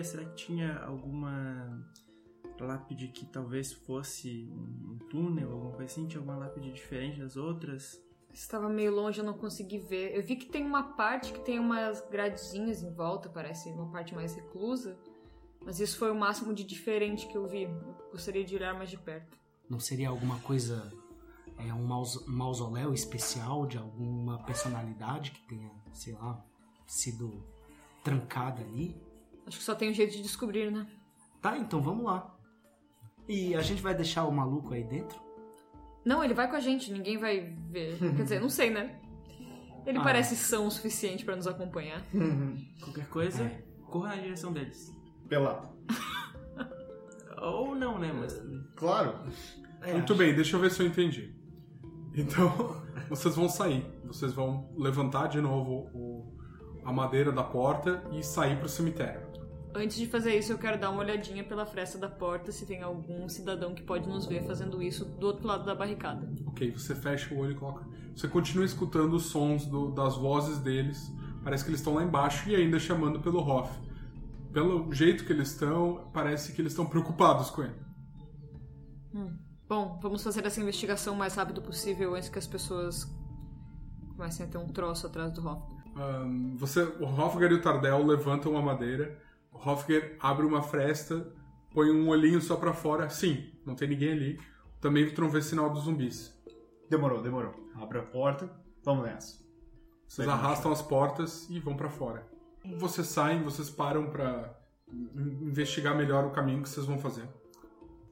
Mania, será que tinha alguma lápide que talvez fosse um túnel, alguma coisa assim? Tinha alguma lápide diferente das outras? Estava meio longe, eu não consegui ver. Eu vi que tem uma parte que tem umas gradezinhas em volta, parece uma parte mais reclusa. Mas isso foi o máximo de diferente que eu vi. Eu gostaria de olhar mais de perto. Não seria alguma coisa, é um maus- mausoléu especial de alguma personalidade que tenha, sei lá, sido trancada ali? Acho que só tem um jeito de descobrir, né? Tá, então vamos lá. E a gente vai deixar o maluco aí dentro? Não, ele vai com a gente, ninguém vai ver. Quer dizer, não sei, né? Ele Ah. parece são o suficiente pra nos acompanhar. Qualquer coisa, É. corra na direção deles. Pelado. Ou não, né? Mas. Claro. É, Muito acho- bem, deixa eu ver se eu entendi. Então, vocês vão sair. Vocês vão levantar de novo o- a madeira da porta e sair pro cemitério. Antes de fazer isso, eu quero dar uma olhadinha pela fresta da porta se tem algum cidadão que pode nos ver fazendo isso do outro lado da barricada. Ok, você fecha o olho e coloca. Você continua escutando os sons do- das vozes deles. Parece que eles estão lá embaixo e ainda chamando pelo Hoff. Pelo jeito que eles estão, parece que eles estão preocupados com ele. Bom, vamos fazer essa investigação o mais rápido possível antes que as pessoas comecem a ter um troço atrás do Hoff. Ahn, você, o Hofgar e o Tardel levantam a madeira. O Hofgar abre uma fresta, põe um olhinho só pra fora. Sim, não tem ninguém ali. Também vê sinal dos zumbis. Demorou, demorou. Abre a porta, vamos nessa. Vocês arrastam as portas e vão pra fora. Vocês saem, vocês param pra in- investigar melhor o caminho que vocês vão fazer.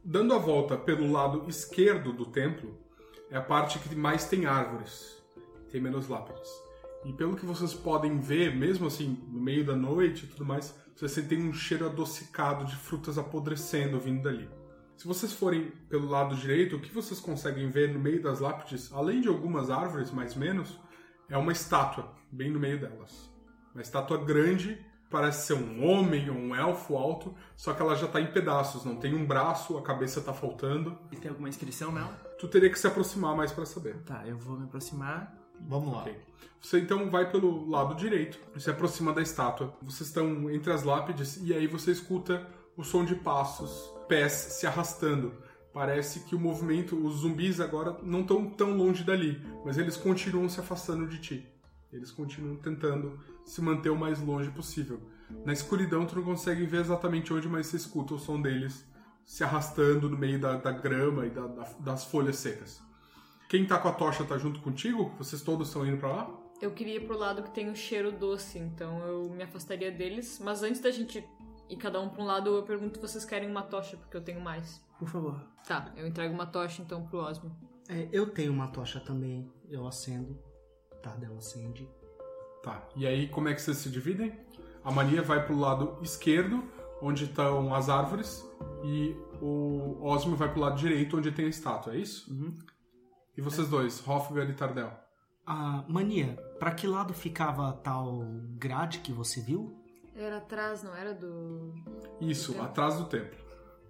Dando a volta pelo lado esquerdo do templo, é a parte que mais tem árvores, tem menos lápides. E pelo que vocês podem ver, mesmo assim, no meio da noite e tudo mais, vocês sentem um cheiro adocicado de frutas apodrecendo vindo dali. Se vocês forem pelo lado direito, o que vocês conseguem ver no meio das lápides, além de algumas árvores, mais menos, é uma estátua, bem no meio delas. Uma estátua grande, parece ser um homem ou um elfo alto, só que ela já tá em pedaços, não tem um braço, a cabeça tá faltando. E tem alguma inscrição nela? Tu teria que se aproximar mais pra saber. Tá, eu vou me aproximar. Vamos lá. Ok. Você então vai pelo lado direito, se aproxima da estátua. Vocês estão entre as lápides e aí você escuta o som de passos, pés se arrastando. Parece que o movimento, os zumbis agora não estão tão longe dali, mas eles continuam se afastando de ti. Eles continuam tentando se manter o mais longe possível. Na escuridão tu não consegue ver exatamente onde, mas você escuta o som deles se arrastando no meio da, da grama e da- da- das folhas secas. Quem tá com a tocha tá junto contigo? Vocês todos estão indo pra lá? Eu queria ir pro lado que tem o cheiro doce, então eu me afastaria deles. Mas antes da gente ir cada um pra um lado, eu pergunto se vocês querem uma tocha, porque eu tenho mais. Por favor. Tá, eu entrego uma tocha então pro Osmo. É, eu tenho uma tocha também, eu acendo. Tardel acende. Tá. E aí, como é que vocês se dividem? A Mania vai pro lado esquerdo, onde estão as árvores, e o Osmio vai pro lado direito, onde tem a estátua, é isso? E vocês dois, Hofgar e Tardel? Ah, Mania, pra que lado ficava a tal grade que você viu? Era atrás, não era do. Isso, Templo. atrás do templo.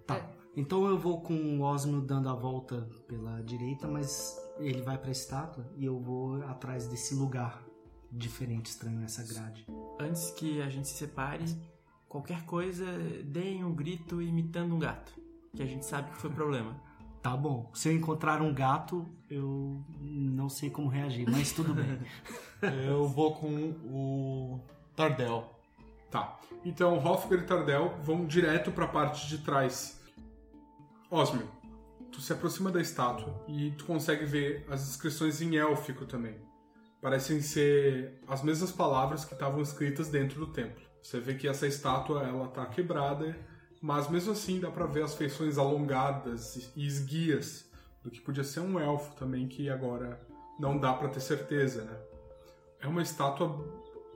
Tá. É. Então eu vou com o Osmio dando a volta pela direita, mas ele vai pra estátua e eu vou atrás desse lugar diferente, estranho, essa grade. Antes que a gente se separe, qualquer coisa, deem um grito imitando um gato. Que a gente sabe que foi problema. Tá bom. Se eu encontrar um gato, eu não sei como reagir, mas tudo bem. Eu vou com o Tardel. Tá. Então, Hofgar e Tardel vão direto pra parte de trás. Osmio, tu se aproxima da estátua e tu consegue ver as inscrições em élfico também. Parecem ser as mesmas palavras que estavam escritas dentro do templo. Você vê que essa estátua ela tá quebrada, mas mesmo assim dá pra ver as feições alongadas e esguias do que podia ser um elfo também que agora não dá pra ter certeza, né? É uma estátua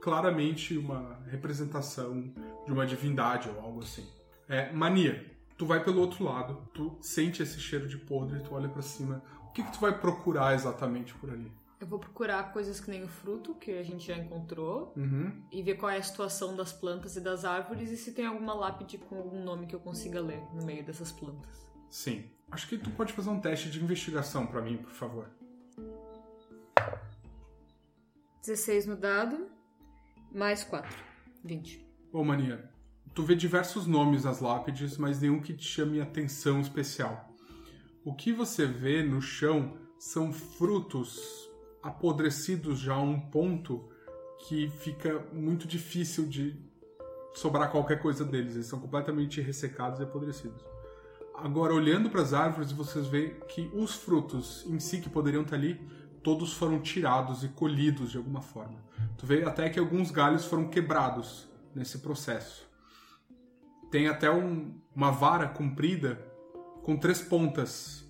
claramente uma representação de uma divindade ou algo assim. É, mania. Tu vai pelo outro lado, tu sente esse cheiro de podre, tu olha pra cima. O que, que tu vai procurar exatamente por ali? Eu vou procurar coisas que nem o fruto, que a gente já encontrou, Uhum. e ver qual é a situação das plantas e das árvores e se tem alguma lápide com algum nome que eu consiga ler no meio dessas plantas. Sim. Acho que tu pode fazer um teste de investigação pra mim, por favor. 16 no dado, mais 4. 20. Ô, Mania, tu vê diversos nomes nas lápides, mas nenhum que te chame atenção especial. O que você vê no chão são frutos apodrecidos já a um ponto que fica muito difícil de sobrar qualquer coisa deles. Eles são completamente ressecados e apodrecidos. Agora, olhando para as árvores, vocês veem que os frutos em si que poderiam estar ali, todos foram tirados e colhidos de alguma forma. Tu vê até que alguns galhos foram quebrados nesse processo. Tem até um- uma vara comprida com três pontas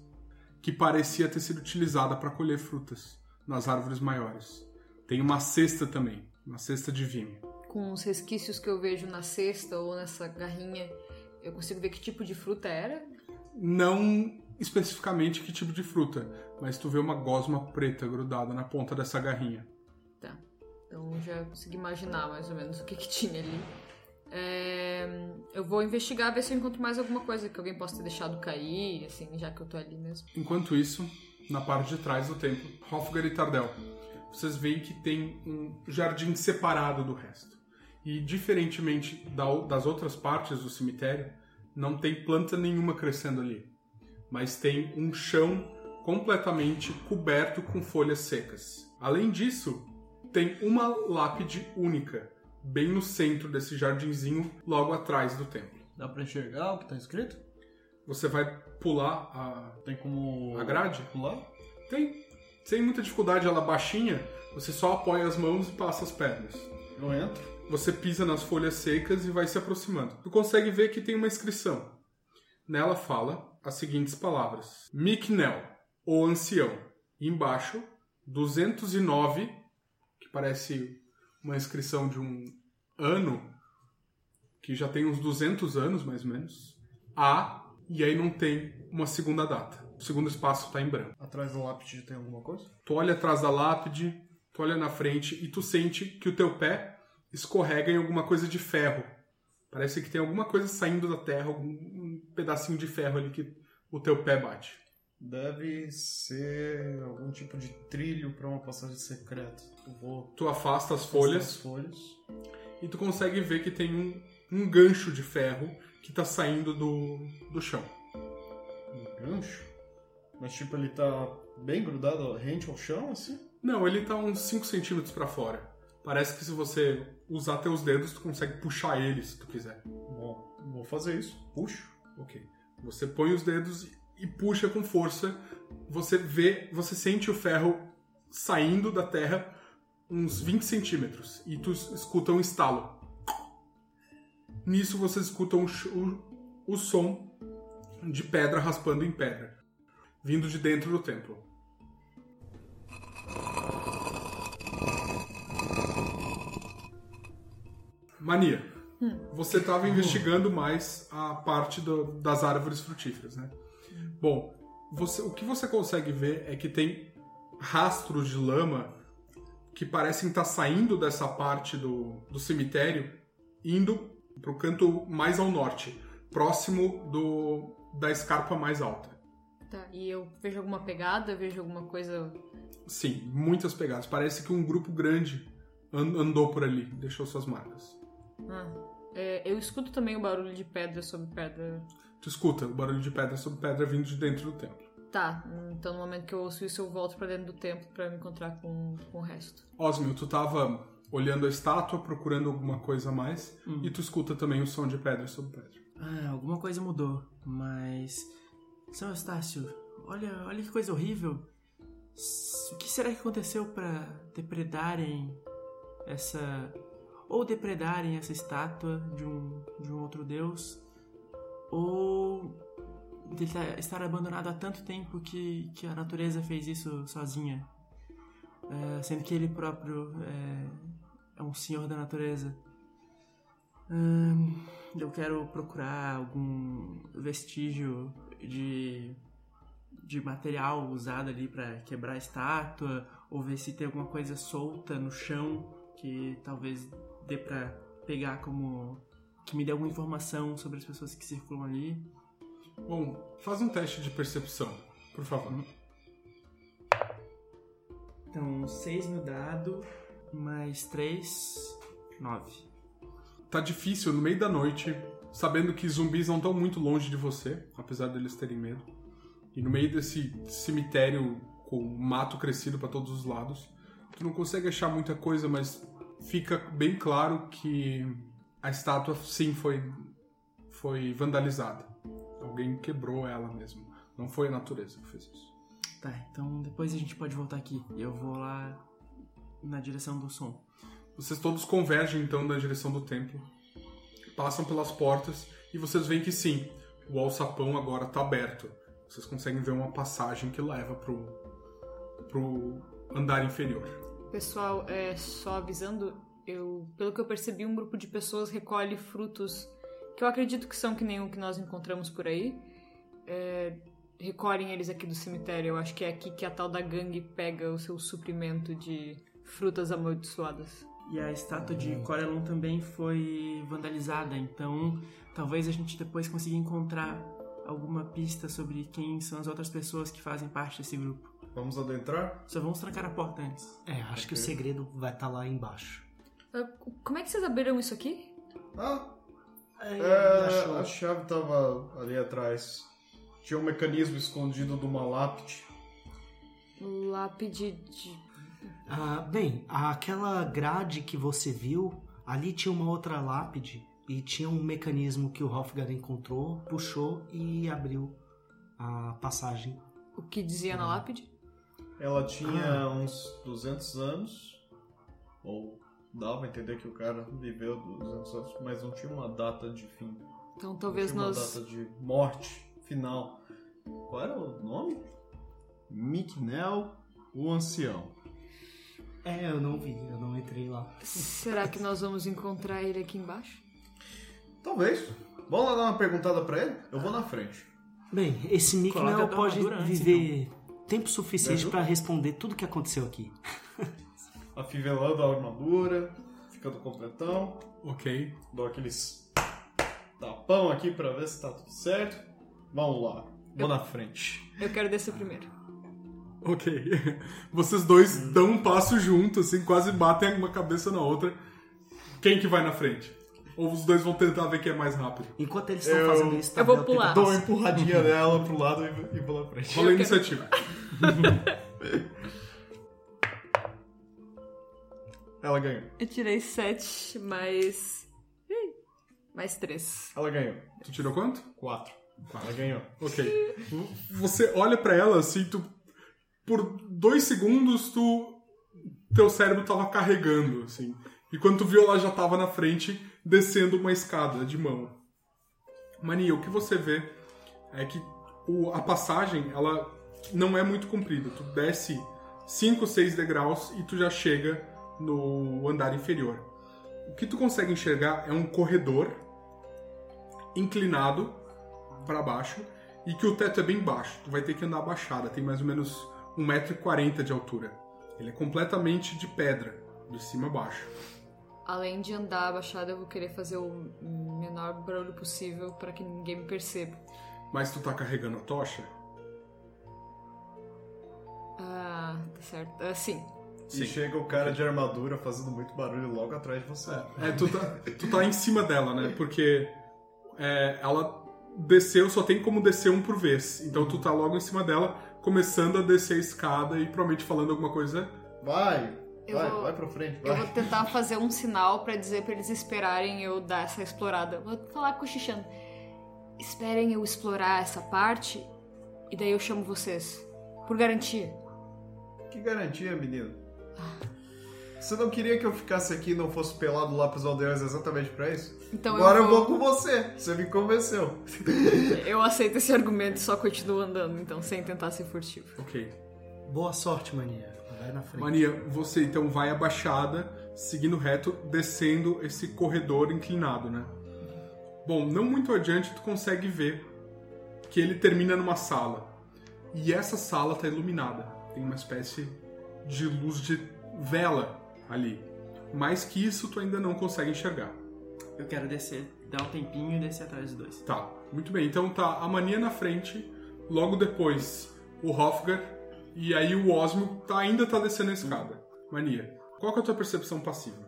que parecia ter sido utilizada para colher frutas nas árvores maiores. Tem uma cesta também, uma cesta de vinho. Com os resquícios que eu vejo na cesta ou nessa garrinha, eu consigo ver que tipo de fruta era. Não especificamente que tipo de fruta, mas tu vê uma gosma preta grudada na ponta dessa garrinha. Tá. Então já consegui imaginar mais ou menos o que, que tinha ali. É, Eu vou investigar, ver se eu encontro mais alguma coisa que alguém possa ter deixado cair, assim, já que eu tô ali mesmo. Enquanto isso, na parte de trás do templo, Hofgar e Tardel, vocês veem que tem um jardim separado do resto. E diferentemente da- das outras partes do cemitério, não tem planta nenhuma crescendo ali. Mas tem um chão completamente coberto com folhas secas. Além disso, tem uma lápide única, bem no centro desse jardinzinho, logo atrás do templo. Dá pra enxergar o que tá escrito? Você vai pular a, Tem como. a grade? Pular? Tem. Sem muita dificuldade, ela baixinha, você só apoia as mãos e passa as pernas. Eu entro. Você pisa nas folhas secas e vai se aproximando. Tu consegue ver que tem uma inscrição. Nela fala as seguintes palavras: Miknel, o ancião. E embaixo, 209, que parece uma inscrição de um ano, que já tem uns 200 anos mais ou menos. A, e aí não tem uma segunda data. O segundo espaço está em branco. Atrás da lápide tem alguma coisa? Tu olha atrás da lápide, tu olha na frente e tu sente que o teu pé escorrega em alguma coisa de ferro. Parece que tem alguma coisa saindo da terra, algum um pedacinho de ferro ali que o teu pé bate. Deve ser algum tipo de trilho pra uma passagem secreta. Eu vou. Tu afasta as folhas As folhas. e tu consegue ver que tem um, um gancho de ferro que tá saindo do, do chão. Um gancho. Mas tipo, ele tá bem grudado rente ao chão, assim? Não, ele tá uns 5 centímetros pra fora. Parece que se você usar teus dedos, tu consegue puxar ele se tu quiser. Bom, vou fazer isso. Puxo. Ok. Você põe os dedos e puxa com força. Você vê, você sente o ferro saindo da terra uns 20 centímetros e tu escuta um estalo. Nisso você escuta um ch- o, o som de pedra raspando em pedra, vindo de dentro do templo. Mania. Você estava investigando mais a parte do- das árvores frutíferas, né? Bom, você- o que você consegue ver é que tem rastros de lama que parecem estar saindo dessa parte do, do cemitério, indo para o canto mais ao norte, próximo do, da escarpa mais alta. Tá, e eu vejo alguma pegada, vejo alguma coisa. Sim, muitas pegadas. Parece que um grupo grande an- andou por ali, deixou suas marcas. Ah, é, eu escuto também o barulho de pedra sobre pedra. Tu escuta o barulho de pedra sobre pedra vindo de dentro do templo. Tá, então no momento que eu ouço isso, eu volto pra dentro do templo pra me encontrar com, com o resto. Osmio, tu tava olhando a estátua, procurando alguma coisa a mais, e tu escuta também o som de pedra sobre pedra. Ah, alguma coisa mudou, mas. São Eustácio, olha, olha que coisa horrível. O que será que aconteceu pra depredarem essa. Ou depredarem essa estátua de um, de um outro deus? Ou. de tá- estar abandonado há tanto tempo que, que a natureza fez isso sozinha? É, sendo que ele próprio é, é um senhor da natureza. Hum, eu quero procurar algum vestígio de, de material usado ali pra quebrar a estátua, ou ver se tem alguma coisa solta no chão que talvez dê pra pegar como. que me dê alguma informação sobre as pessoas que circulam ali. Bom, faz um teste de percepção, por favor. Então, 6 no dado, mais 3, 9. Tá difícil no meio da noite, sabendo que zumbis não estão muito longe de você, apesar deles terem medo. E no meio desse cemitério com mato crescido para todos os lados, tu não consegue achar muita coisa, mas fica bem claro que a estátua sim foi foi vandalizada. Alguém quebrou ela mesmo. Não foi a natureza que fez isso. Tá, então depois a gente pode voltar aqui. Eu vou lá na direção do som. Vocês todos convergem então na direção do templo, passam pelas portas e vocês veem que sim, o alçapão agora está aberto. Vocês conseguem ver uma passagem que leva pro, pro andar inferior. Pessoal, é, só avisando, eu, pelo que eu percebi, um grupo de pessoas recolhe frutos que eu acredito que são que nem o que nós encontramos por aí. É, recolhem eles aqui do cemitério. Eu acho que é aqui que a tal da gangue pega o seu suprimento de frutas amaldiçoadas. E a estátua de Corelon também foi vandalizada, então talvez a gente depois consiga encontrar alguma pista sobre quem são as outras pessoas que fazem parte desse grupo. Vamos adentrar? Só vamos trancar a porta antes. É, acho que o segredo vai estar lá embaixo. Ah, Como é que vocês abriram isso aqui? Ah, É, é, a chave tava ali atrás. Tinha um mecanismo escondido de uma lápide. Lápide de. Ah, bem, aquela grade que você viu, ali tinha uma outra lápide e tinha um mecanismo que o Hofgar encontrou, puxou e abriu a passagem. O que dizia na lápide? Ela tinha uns 200 anos. Ou dava a entender que o cara viveu 200 anos, mas não tinha uma data de fim. Então Não talvez tinha uma nós. data de morte final. Qual era o nome? Miknel, o ancião. É, eu não vi, eu não entrei lá. Será que nós vamos encontrar ele aqui embaixo? Talvez. Vamos lá dar uma perguntada pra ele? Eu vou na frente. Bem, esse Coloca Miknel a pode armadura antes, viver tempo suficiente pra responder tudo o que aconteceu aqui. Afivelando a armadura, ficando completão. Ok. Dou aqueles tapão aqui pra ver se tá tudo certo. Vamos lá. Vou na frente. Eu quero descer primeiro. Ok. Vocês dois dão um passo junto, assim, quase batem uma cabeça na outra. Quem que vai na frente? Ou os dois vão tentar ver quem é mais rápido? Enquanto eles estão Eu- fazendo isso, eu vou pular. Dou uma empurradinha nela pro lado e, e vou na frente. Rola a Eu iniciativa. Ela ganhou. Eu tirei sete, mais. Ih, Mais três. Ela ganhou. Tu tirou quanto? Quatro. Ela ganhou. Ok. Você olha pra ela assim, tu. Por dois segundos, tu. Teu cérebro tava carregando, assim. E quando tu viu, ela já tava na frente, descendo uma escada de mão. Mania, o que você vê é que o- a passagem, ela não é muito comprida. Tu desce 5, 6 degraus e tu já chega no andar inferior. o que tu consegue enxergar é um corredor inclinado para baixo e que o teto é bem baixo. Tu vai ter que andar abaixada, tem mais ou menos 1,40m de altura. Ele é completamente de pedra, de cima a baixo. Além de andar abaixada, eu vou querer fazer o menor barulho possível para que ninguém me perceba. Mas tu tá carregando a tocha? Ah, tá certo. Ah, sim. E chega o cara de armadura fazendo muito barulho logo atrás de você. É, tu tá, tu tá em cima dela, né? Porque é, ela desceu, só tem como descer um por vez. Então tu tá logo em cima dela, começando a descer a escada e provavelmente falando alguma coisa. Vai, Eu vai, vou- vai pra frente, Eu vai. vou tentar fazer um sinal pra dizer pra eles esperarem eu dar essa explorada. Vou falar cochichando. Esperem eu explorar essa parte e daí eu chamo vocês. Por garantia. Que garantia, menino? Você não queria que eu ficasse aqui e não fosse pelado lá pros aldeões exatamente pra isso? Então Agora eu eu vou- vou com você. Você me convenceu. Eu aceito esse argumento e só continuo andando, então, sem tentar ser furtivo. Ok. Boa sorte, mania. Vai na frente. Mania, você então vai abaixada, seguindo reto, descendo esse corredor inclinado, né? Bom, não muito adiante tu consegue ver que ele termina numa sala. E essa sala tá iluminada. Tem uma espécie de luz de vela ali. Mais que isso tu ainda não consegue enxergar. Eu quero descer, dar um tempinho e descer atrás dos dois. Tá, muito bem. Então tá a Mania na frente, logo depois o Hofgar, e aí o Osmio tá, ainda tá descendo a escada. Mania, qual que é a tua percepção passiva?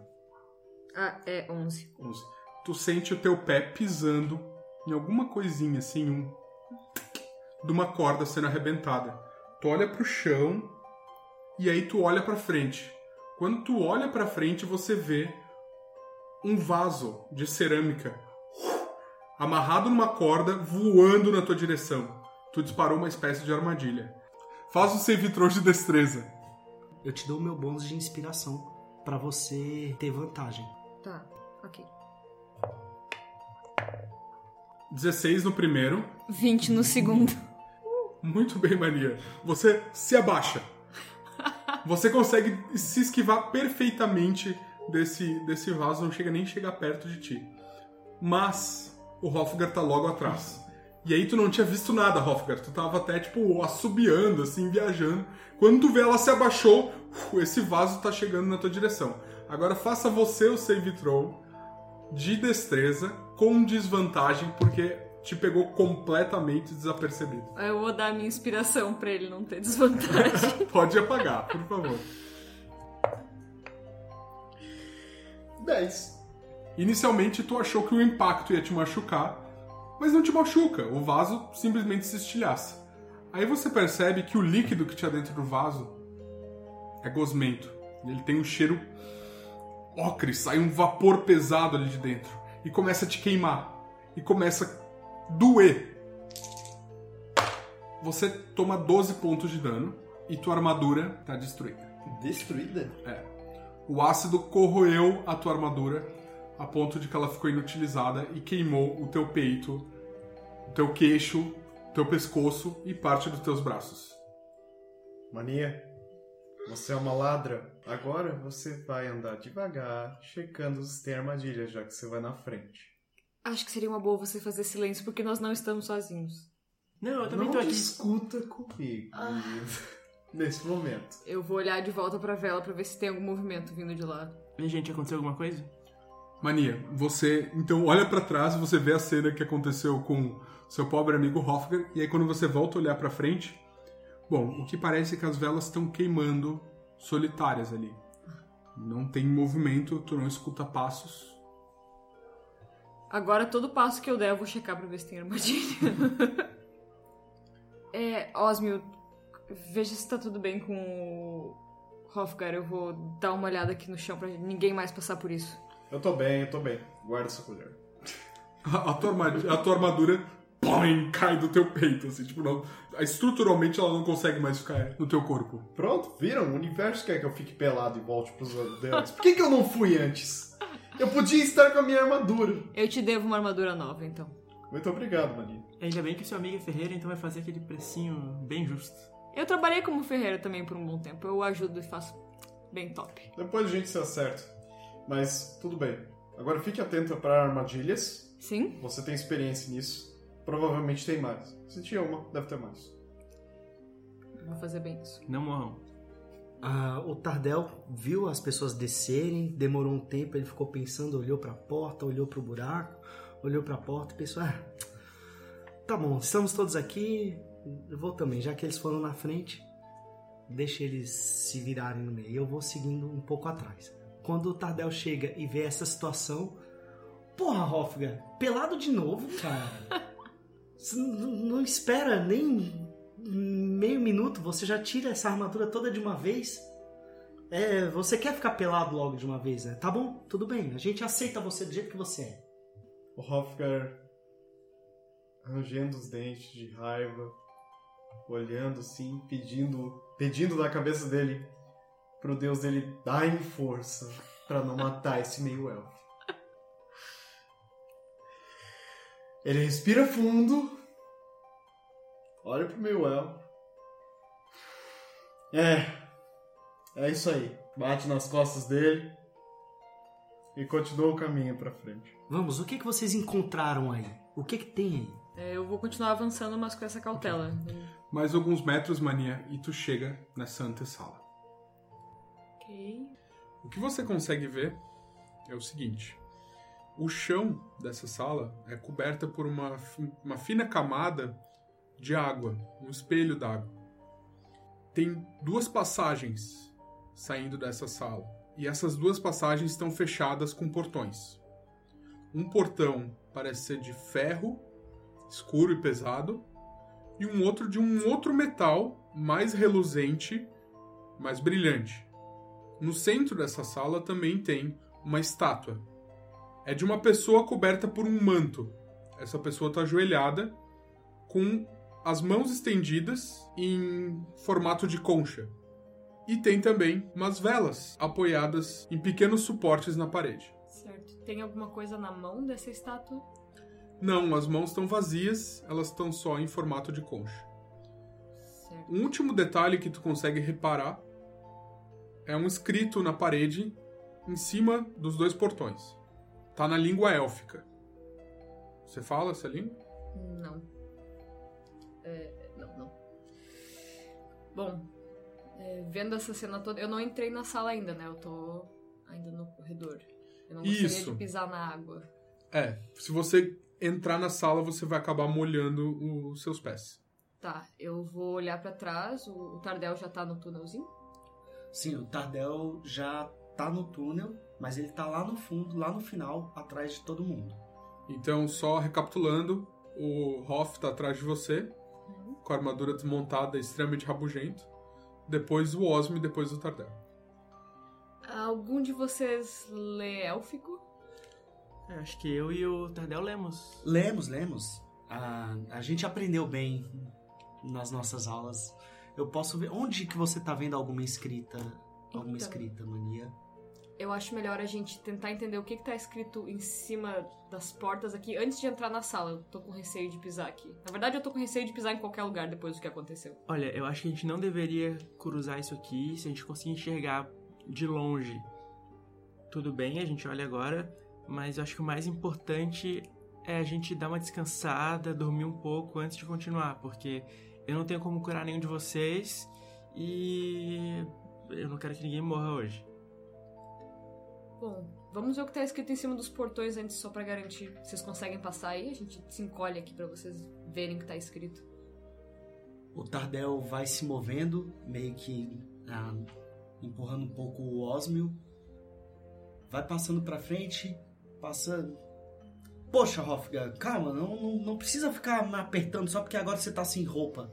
Ah, é 11. 11. Tu sente o teu pé pisando em alguma coisinha, assim, um... de uma corda sendo arrebentada. Tu olha pro chão e aí tu olha pra frente. Quando tu olha pra frente, você vê um vaso de cerâmica amarrado numa corda voando na tua direção. Tu disparou uma espécie de armadilha. Faz o save throw de destreza. Eu te dou o meu bônus de inspiração pra você ter vantagem. Tá, ok. 16 no primeiro. 20 no segundo. Muito bem, Mania. Você se abaixa. Você consegue se esquivar perfeitamente desse, desse vaso, não chega nem chegar perto de ti. Mas o Hofgar tá logo atrás. E aí tu não tinha visto nada, Hofgar. Tu tava até, tipo, assobiando, assim, viajando. Quando tu vê ela se abaixou, esse vaso tá chegando na tua direção. Agora faça você o save throw de destreza com desvantagem, porque te pegou completamente desapercebido. Eu vou dar a minha inspiração pra ele não ter desvantagem. Pode apagar, por favor. 10. Inicialmente tu achou que o impacto ia te machucar, mas não te machuca. O vaso simplesmente se estilhaça. Aí você percebe que o líquido que tinha dentro do vaso é gosmento. Ele tem um cheiro ocre, sai um vapor pesado ali de dentro e começa a te queimar e começa doer. Você toma 12 pontos de dano e tua armadura tá destruída. Destruída? É. O ácido corroeu a tua armadura a ponto de que ela ficou inutilizada e queimou o teu peito, o teu queixo, o teu pescoço e parte dos teus braços. Mania, você é uma ladra. Agora você vai andar devagar, checando se tem armadilha, já que você vai na frente. Acho que seria uma boa você fazer silêncio, porque nós não estamos sozinhos. Não, eu também Não tô aqui. discuta comigo nesse momento. Eu vou olhar de volta pra vela pra ver se tem algum movimento vindo de lá. E, gente, aconteceu alguma coisa? Mania, você então olha pra trás e você vê a cena que aconteceu com seu pobre amigo Hofgar e aí quando você volta a olhar pra frente, bom, o que parece é que as velas estão queimando solitárias ali. Não tem movimento, tu não escuta passos. Agora, todo passo que eu der, eu vou checar pra ver se tem armadilha. é, Osmio, veja se tá tudo bem com o Hofgar. Eu vou dar uma olhada aqui no chão pra ninguém mais passar por isso. Eu tô bem, eu tô bem. Guarda essa colher. A, a tua, armadilha- a tua armadura põe, cai do teu peito, assim, tipo, não, estruturalmente ela não consegue mais ficar no teu corpo. Pronto, viram? O universo quer que eu fique pelado e volte pros aldeões. Por que, que eu não fui antes? Eu podia estar com a minha armadura. Eu te devo uma armadura nova, então. Muito obrigado, Mania. Ainda bem que seu amigo é ferreiro, então vai fazer aquele precinho bem justo. Eu trabalhei como ferreira também por um bom tempo. Eu ajudo e faço bem top. Depois a gente se acerta. Mas tudo bem. Agora fique atento para armadilhas. Sim? Você tem experiência nisso. Provavelmente tem mais. Se tinha uma, deve ter mais. Vou fazer bem isso. Não morram. Ah, o Tardel viu as pessoas descerem, demorou um tempo, ele ficou pensando, olhou pra porta, olhou pro buraco, olhou pra porta e pensou: ah, tá bom, estamos todos aqui, eu vou também, já que eles foram na frente, deixa eles se virarem no meio, eu vou seguindo um pouco atrás. Quando o Tardel chega e vê essa situação, porra, Hofgar, pelado de novo, cara. Não espera nem meio minuto, você já tira essa armadura toda de uma vez. É, você quer ficar pelado logo de uma vez, né? Tá bom, tudo bem, a gente aceita você do jeito que você é. O Hofgar rangendo os dentes de raiva, olhando assim, pedindo, pedindo na cabeça dele pro deus dele dar força pra não matar esse meio elfo. Ele respira fundo, olha pro meio elfo. É, é isso aí. Bate nas costas dele e continua o caminho pra frente. Vamos, o que, que vocês encontraram aí? O que, que tem aí? É, eu vou continuar avançando, mas com essa cautela. Mais alguns metros, Mania, e tu chega nessa antessala. Ok. O que você consegue ver é o seguinte: o chão dessa sala é coberta por uma, uma fina camada de água, um espelho d'água. Tem duas passagens saindo dessa sala, e essas duas passagens estão fechadas com portões. Um portão parece ser de ferro, escuro e pesado, e um outro de um outro metal mais reluzente, mais brilhante. No centro dessa sala também tem uma estátua. É de uma pessoa coberta por um manto. Essa pessoa está ajoelhada, com as mãos estendidas em formato de concha. E tem também umas velas apoiadas em pequenos suportes na parede. Certo. Tem alguma coisa na mão dessa estátua? Não, as mãos estão vazias, elas estão só em formato de concha. Certo. Um último detalhe que tu consegue reparar é um escrito na parede em cima dos dois portões. Tá na língua élfica. Você fala essa língua? Não. É, não, não. Bom, é, vendo essa cena toda, eu não entrei na sala ainda, né? Eu tô ainda no corredor. Eu não gostaria Isso. de pisar na água. É, se você entrar na sala, você vai acabar molhando os seus pés. Tá, eu vou olhar pra trás. O, o Tardel já tá no túnelzinho. Sim, o Tardel já tá no túnel, mas ele tá lá no fundo, lá no final, atrás de todo mundo. Então, só recapitulando, o Hoff tá atrás de você, com a armadura desmontada, extremamente rabugento. Depois o Osmo e depois o Tardel. Algum de vocês lê élfico? É, acho que eu e o Tardel lemos. Lemos, lemos. A, a gente aprendeu bem nas nossas aulas. Eu posso ver. Onde que você tá vendo alguma escrita? Alguma Então. escrita, mania? Eu acho melhor a gente tentar entender o que, que tá escrito em cima das portas aqui antes de entrar na sala. Eu tô com receio de pisar aqui. Na verdade, eu tô com receio de pisar em qualquer lugar depois do que aconteceu. Olha, eu acho que a gente não deveria cruzar isso aqui se a gente conseguir enxergar de longe. Tudo bem, a gente olha agora, mas eu acho que o mais importante é a gente dar uma descansada, dormir um pouco antes de continuar, porque eu não tenho como curar nenhum de vocês e eu não quero que ninguém morra hoje. Bom, vamos ver o que tá escrito em cima dos portões antes, só pra garantir. Vocês conseguem passar aí? A gente se encolhe aqui pra vocês verem o que tá escrito. O Tardel vai se movendo, meio que ah, empurrando um pouco o Osmio. Vai passando pra frente, passando. Poxa, Hofgar, calma, não, não, não precisa ficar me apertando só porque agora você tá sem roupa.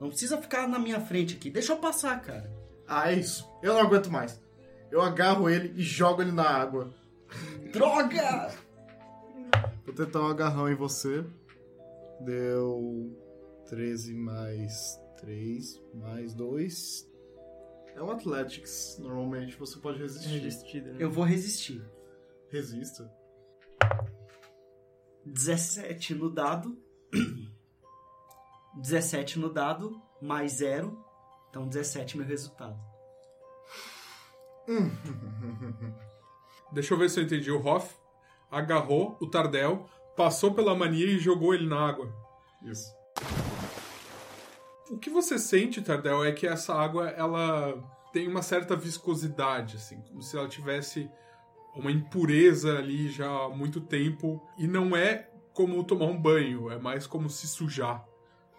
Não precisa ficar na minha frente aqui. Deixa eu passar, cara. Ah, é isso. Eu não aguento mais. Eu agarro ele e jogo ele na água. Droga! Vou tentar um agarrão em você. Deu 13 mais 3 mais 2. É um Athletics. Normalmente você pode resistir. Resistida, né? Eu vou resistir. Resista. 17 no dado. 17 no dado, mais 0. Então 17 meu resultado. Deixa eu ver se eu entendi. O Hoff agarrou o Tardel, passou pela mania e jogou ele na água. Isso. O que você sente, Tardel, é que essa água ela tem uma certa viscosidade, assim, como se ela tivesse uma impureza ali já há muito tempo e não é como tomar um banho, é mais como se sujar,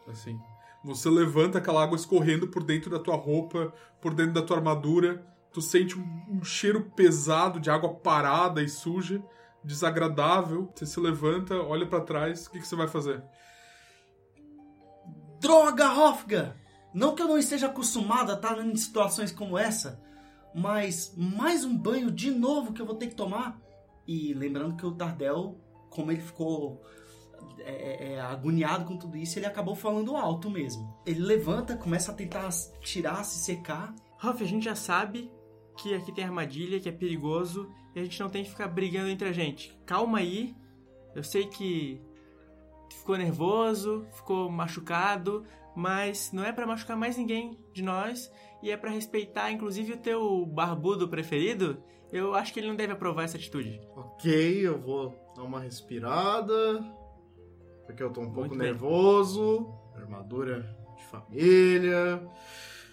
assim. Você levanta aquela água escorrendo por dentro da tua roupa, por dentro da tua armadura, tu sente um, um cheiro pesado de água parada e suja, desagradável. Você se levanta, olha para trás, o que, que você vai fazer? Droga, Hofgar! Não que eu não esteja acostumado a estar em situações como essa, mas mais um banho de novo que eu vou ter que tomar. E lembrando que o Tardel, como ele ficou é, é, é, agoniado com tudo isso, ele acabou falando alto mesmo. Ele levanta, começa a tentar tirar, se secar. Hoff, a gente já sabe que aqui tem armadilha, que é perigoso, e a gente não tem que ficar brigando entre a gente. Calma aí. Eu sei que ficou nervoso, ficou machucado, mas não é para machucar mais ninguém de nós e é para respeitar inclusive o teu barbudo preferido. Eu acho que ele não deve aprovar essa atitude. Ok, eu vou dar uma respirada. Porque eu tô um pouco Muito bem. nervoso. Armadura de família.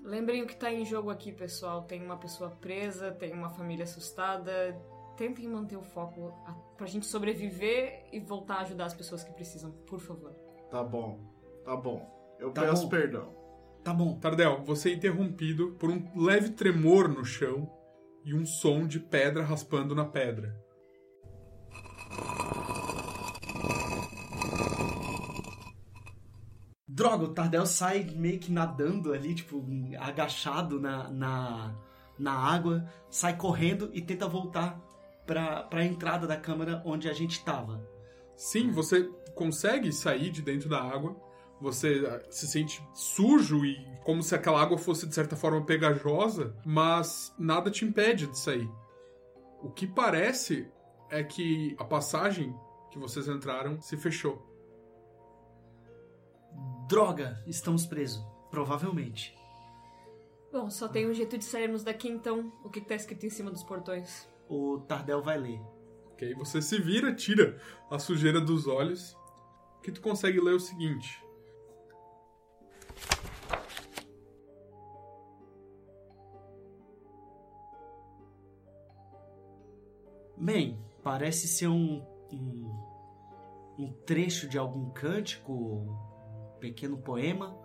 Lembrem o que tá em jogo aqui, pessoal. Tem uma pessoa presa, tem uma família assustada. Tentem manter o foco a- pra gente sobreviver e voltar a ajudar as pessoas que precisam, por favor. Tá bom, tá bom. Eu Tá peço bom. perdão. Tá bom. Tardel, você é interrompido por um leve tremor no chão e um som de pedra raspando na pedra. Droga, o Tardel sai meio que nadando ali, tipo, agachado na, na, na água, sai correndo e tenta voltar pra, pra entrada da câmara onde a gente tava. Sim, você consegue sair de dentro da água. Você ah, se sente sujo e como se aquela água fosse de certa forma pegajosa, mas nada te impede de sair. O que parece é que a passagem que vocês entraram se fechou. Droga, estamos presos. Provavelmente. Bom, só tem um jeito de sairmos daqui então. O que que tá escrito em cima dos portões? O Tardel vai ler. Ok? Você se vira, tira a sujeira dos olhos, que tu consegue ler o seguinte. Bem, parece ser um, um, um trecho de algum cântico, pequeno poema,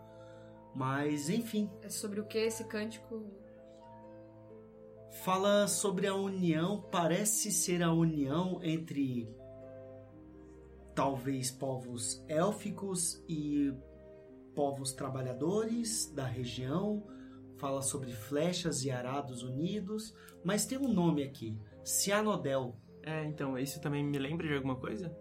mas enfim, É sobre o que esse cântico? fala sobre a união, parece ser a união entre talvez povos élficos e povos trabalhadores da região, fala sobre flechas e arados unidos, mas tem um nome aqui, Cianodel. É, então, isso também me lembra de alguma coisa?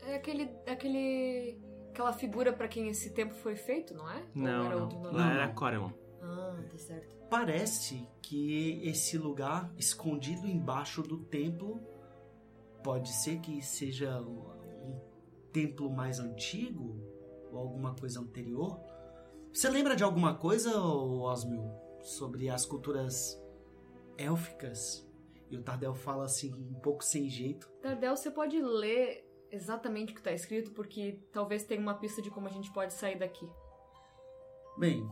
É aquele. aquele. Aquela figura pra quem esse tempo foi feito, não é? Ou Não, era não. outro nome? Lá era Corelon. Ah, tá certo. Parece que esse lugar escondido embaixo do templo pode ser que seja um templo mais antigo ou alguma coisa anterior. Você lembra de alguma coisa, ô Osmil, sobre as culturas élficas? E o Tardel fala assim, um pouco sem jeito. Tardel, você pode ler exatamente o que tá escrito, porque talvez tenha uma pista de como a gente pode sair daqui. Bem,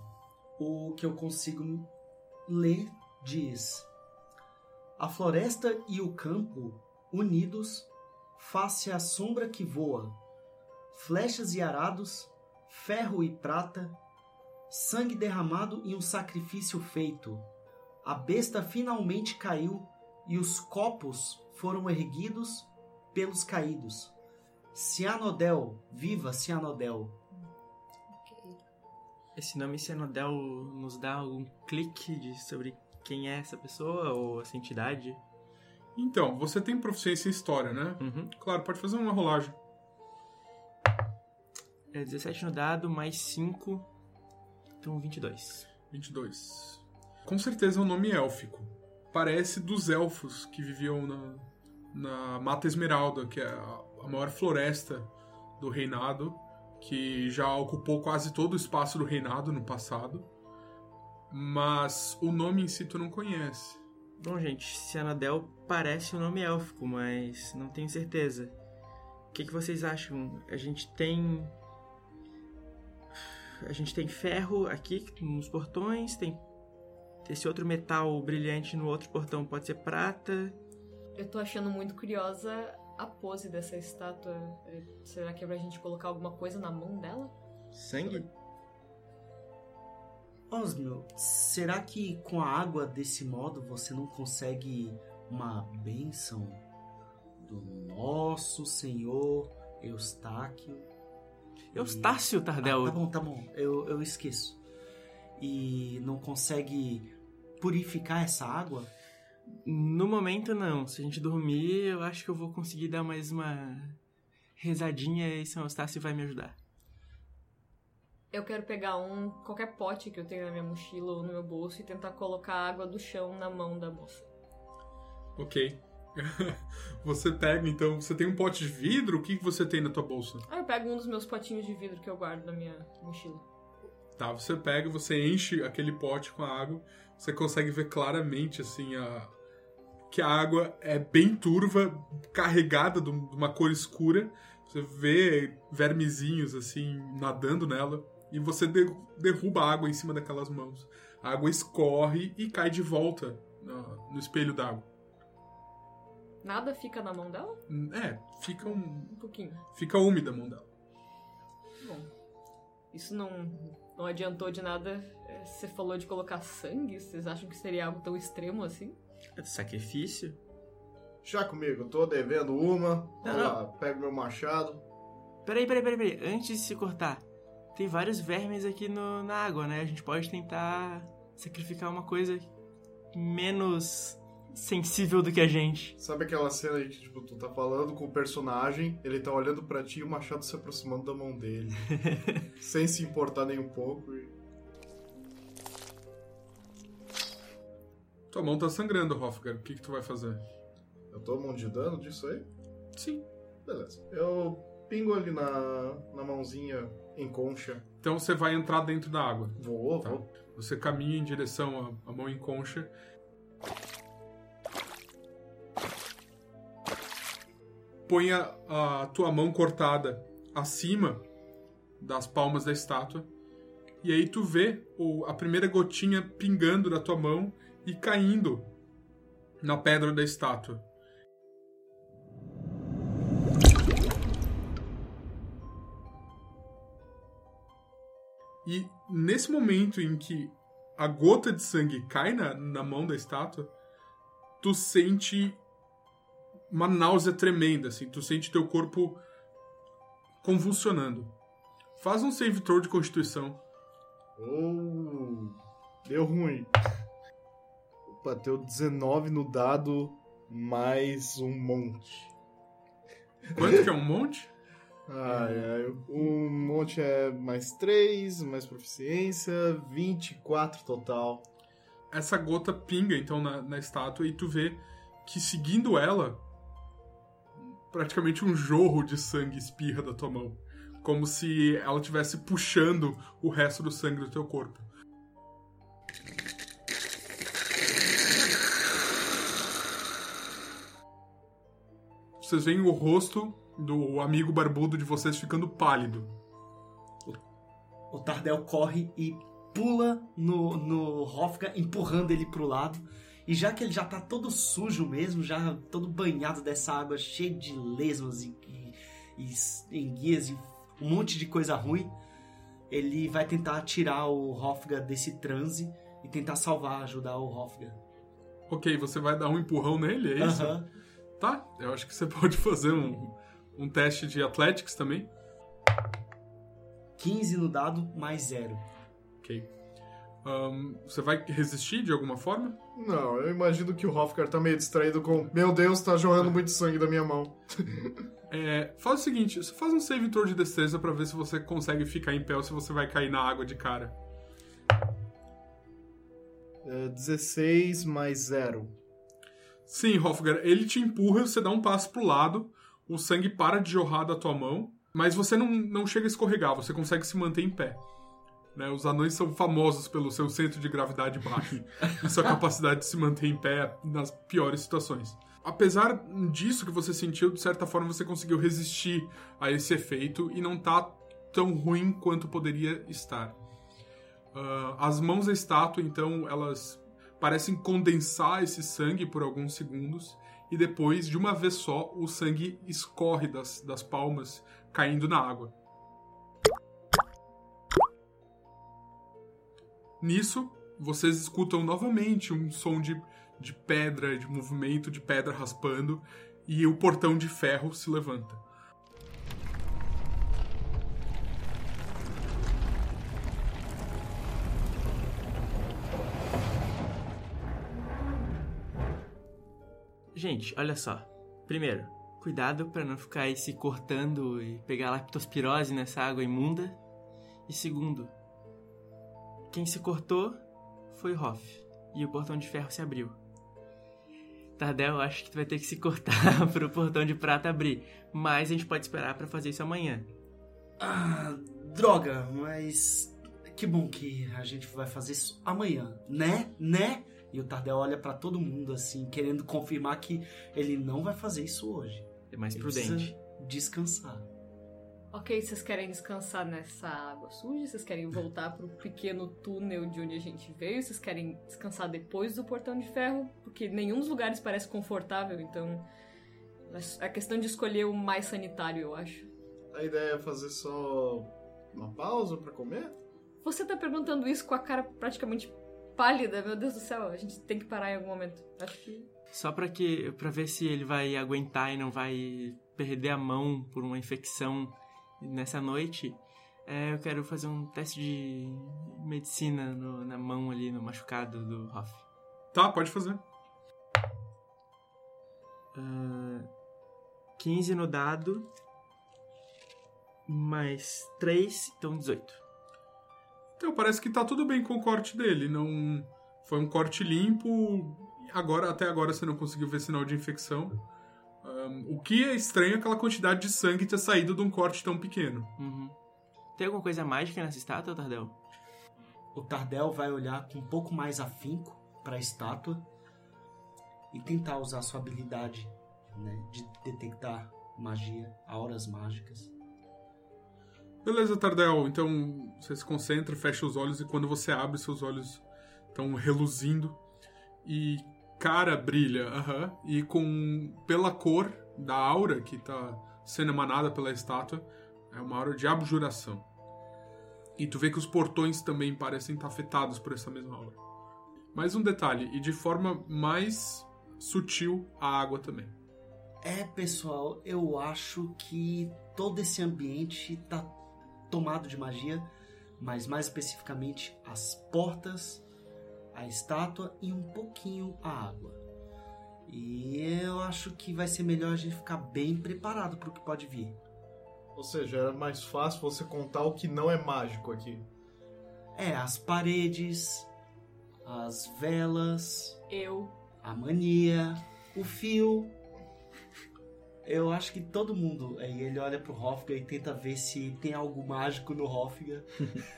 o que eu consigo ler diz: A floresta e o campo unidos face à sombra que voa, flechas e arados, ferro e prata, sangue derramado e um sacrifício feito. A besta finalmente caiu e os copos foram erguidos pelos caídos. Cianodel, viva Cianodel. Esse nome Cenodel nos dá algum clique de, sobre quem é essa pessoa ou essa entidade? Então, você tem proficiência em história, né? Uhum. Claro, pode fazer uma rolagem. É 17 no dado, mais 5. Então 22. 22. Com certeza é um nome élfico. Parece dos elfos que viviam na, na Mata Esmeralda, que é a, a maior floresta do reinado, que já ocupou quase todo o espaço do reinado no passado. Mas o nome em si tu não conhece. Bom, gente, Cianadel parece um nome élfico, mas não tenho certeza. O que, que vocês acham? A gente tem. A gente tem ferro aqui nos portões, tem esse outro metal brilhante no outro portão pode ser prata. Eu tô achando muito curiosa a pose dessa estátua. É, Será que é pra gente colocar alguma coisa na mão dela? Sangue? Osmio, será que com a água desse modo você não consegue uma bênção do nosso Senhor Eustáquio? Eustácio, Ah, Tardel. tá bom, tá bom. Eu, eu esqueço. E não consegue purificar essa água? No momento, não. Se a gente dormir, eu acho que eu vou conseguir dar mais uma rezadinha e São Eustácio vai me ajudar. Eu quero pegar um qualquer pote que eu tenho na minha mochila ou no meu bolso e tentar colocar a água do chão na mão da moça. Ok. você pega, então, você tem um pote de vidro? O que você tem na tua bolsa? Aí eu pego um dos meus potinhos de vidro que eu guardo na minha mochila. Tá, você pega, você enche aquele pote com a água, você consegue ver claramente, assim, a... que a água é bem turva, carregada de um- uma cor escura. Você vê vermezinhos, assim, nadando nela, e você de- derruba a água em cima daquelas mãos. A água escorre e cai de volta no, espelho d'água. Nada fica na mão dela? É, fica, um, Um pouquinho. fica úmida a mão dela. Bom, isso não, não adiantou de nada. É, Você falou de colocar sangue? Vocês acham que seria algo tão extremo assim? É do sacrifício? Já comigo, tô devendo uma. Não, lá, pego meu machado. Peraí, peraí, peraí, peraí. Antes de se cortar, tem vários vermes aqui no- na água, né? A gente pode tentar sacrificar uma coisa menos sensível do que a gente. Sabe aquela cena que tipo, tu tá falando com o personagem, ele tá olhando pra ti e o machado se aproximando da mão dele. sem se importar nem um pouco. e- Tua mão tá sangrando, Hofgar. O que, que tu vai fazer? Eu tô mão de dano disso aí? Sim. Beleza. Eu pingo ali na, na mãozinha em concha. Então você vai entrar dentro da água. Vou, Tá. vou. Você caminha em direção à, à mão em concha. Põe a, a tua mão cortada acima das palmas da estátua. E aí tu vê o- a primeira gotinha pingando da tua mão e caindo na pedra da estátua. E nesse momento em que a gota de sangue cai na, na mão da estátua, tu sente uma náusea tremenda, assim. Tu sente teu corpo convulsionando. Faz um save throw de constituição. Oh, deu ruim. Bateu 19 no dado, mais um monte. Quanto que é um monte? Ai, ai. Um monte é mais 3, mais proficiência, 24 total. Essa gota pinga, então, na, na estátua e tu vê que seguindo ela, praticamente um jorro de sangue espirra da tua mão. Como se ela estivesse puxando o resto do sangue do teu corpo. Vocês veem o rosto do amigo barbudo de vocês ficando pálido. O Tardel corre e pula no, no Hofga, empurrando ele pro lado. E já que ele já tá todo sujo mesmo, já todo banhado dessa água, cheio de lesmas e, e, e enguias e um monte de coisa ruim, ele vai tentar tirar o Hofga desse transe e tentar salvar, ajudar o Hofga. Ok, você vai dar um empurrão nele, é isso? Aham. Tá, eu acho que você pode fazer um, um teste de Athletics também. 15 no dado, mais zero. Ok. Ahn, você vai resistir de alguma forma? Não, eu imagino que o Hofgar tá meio distraído com Meu Deus, tá jorrando muito sangue da minha mão. É, faz o seguinte, você faz um save throw de destreza pra ver se você consegue ficar em pé ou se você vai cair na água de cara. É, 16 mais 0. Sim, Hofgar, ele te empurra, você dá um passo pro lado, o sangue para de jorrar da tua mão, mas você não, não chega a escorregar, você consegue se manter em pé. Né? Os anões são famosos pelo seu centro de gravidade baixo e sua capacidade de se manter em pé nas piores situações. Apesar disso que você sentiu, de certa forma você conseguiu resistir a esse efeito e não tá tão ruim quanto poderia estar. Uh, as mãos da estátua, então, elas parecem condensar esse sangue por alguns segundos e depois, de uma vez só, o sangue escorre das, das palmas, caindo na água. Nisso, vocês escutam novamente um som de, de pedra, de movimento de pedra raspando, e o portão de ferro se levanta. Gente, olha só. Primeiro, cuidado para não ficar aí se cortando e pegar lactospirose nessa água imunda. E segundo, quem se cortou foi Hoff e o portão de ferro se abriu. Tardel, acho que tu vai ter que se cortar pro portão de prata abrir, mas a gente pode esperar para fazer isso amanhã. Ah, droga, mas que bom que a gente vai fazer isso amanhã, né? Né? E o Tardel olha para todo mundo assim, querendo confirmar que ele não vai fazer isso hoje. É mais Ele prudente. descansar. Ok, vocês querem descansar nessa água suja? Vocês querem voltar pro pequeno túnel de onde a gente veio? Vocês querem descansar depois do portão de ferro? Porque nenhum dos lugares parece confortável, então. É questão de escolher o mais sanitário, eu acho. A ideia é fazer só uma pausa pra comer? Você tá perguntando isso com a cara praticamente pálida, meu Deus do céu, a gente tem que parar em algum momento. Acho que. Só para que para ver se ele vai aguentar e não vai perder a mão por uma infecção nessa noite, é, eu quero fazer um teste de medicina no- na mão ali, no machucado do Hoff. Tá, pode fazer. Ah, 15 no dado, mais 3, então 18. Então, parece que tá tudo bem com o corte dele. Não foi um corte limpo. Agora, até agora você não conseguiu ver sinal de infecção. Ahn, o que é estranho é aquela quantidade de sangue ter saído de um corte tão pequeno. Uhum. Tem alguma coisa mágica nessa estátua, Tardel? O Tardel vai olhar com um pouco mais afinco para a estátua e tentar usar sua habilidade né, de detectar magia, auras mágicas. Beleza, Tardel. Então você se concentra, fecha os olhos e quando você abre, seus olhos estão reluzindo e cara brilha. aham. E com pela cor da aura que tá sendo emanada pela estátua, é uma aura de abjuração. E tu vê que os portões também parecem estar afetados por essa mesma aura. Mais um detalhe, e de forma mais sutil a água também. É, pessoal, eu acho que todo esse ambiente tá tomado de magia, mas mais especificamente as portas, a estátua e um pouquinho a água. E eu acho que vai ser melhor a gente ficar bem preparado para o que pode vir. Ou seja, era mais fácil você contar o que não é mágico aqui. É, as paredes, as velas, Eu. a mania, o fio. Eu acho que todo mundo. Aí ele olha pro Hofgar e tenta ver se tem algo mágico no Hofgar.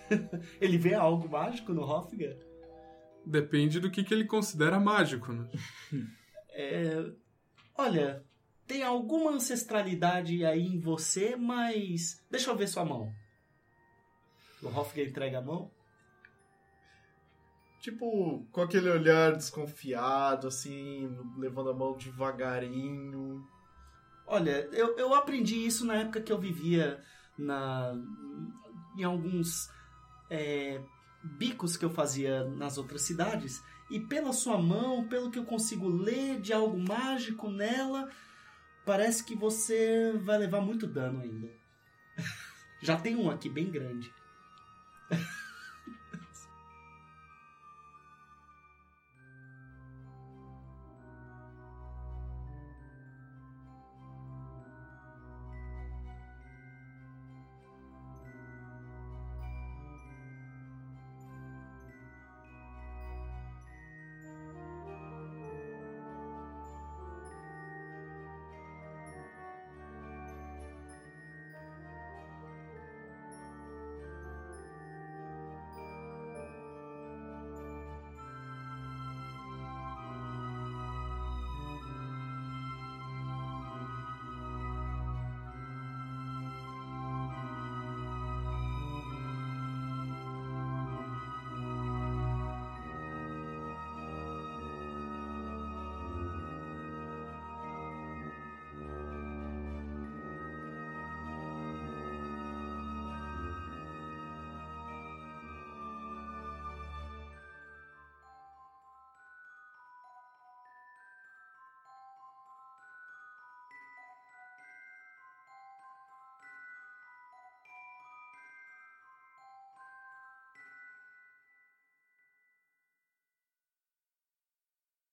ele vê algo mágico no Hofgar? Depende do que, que ele considera mágico, né? É, olha, tem alguma ancestralidade aí em você, mas. Deixa eu ver sua mão. O Hofgar entrega a mão. Tipo, com aquele olhar desconfiado, assim, levando a mão devagarinho. Olha, eu, eu aprendi isso na época que eu vivia na, em alguns é, bicos que eu fazia nas outras cidades. E pela sua mão, pelo que eu consigo ler de algo mágico nela, parece que você vai levar muito dano ainda. Já tem um aqui bem grande.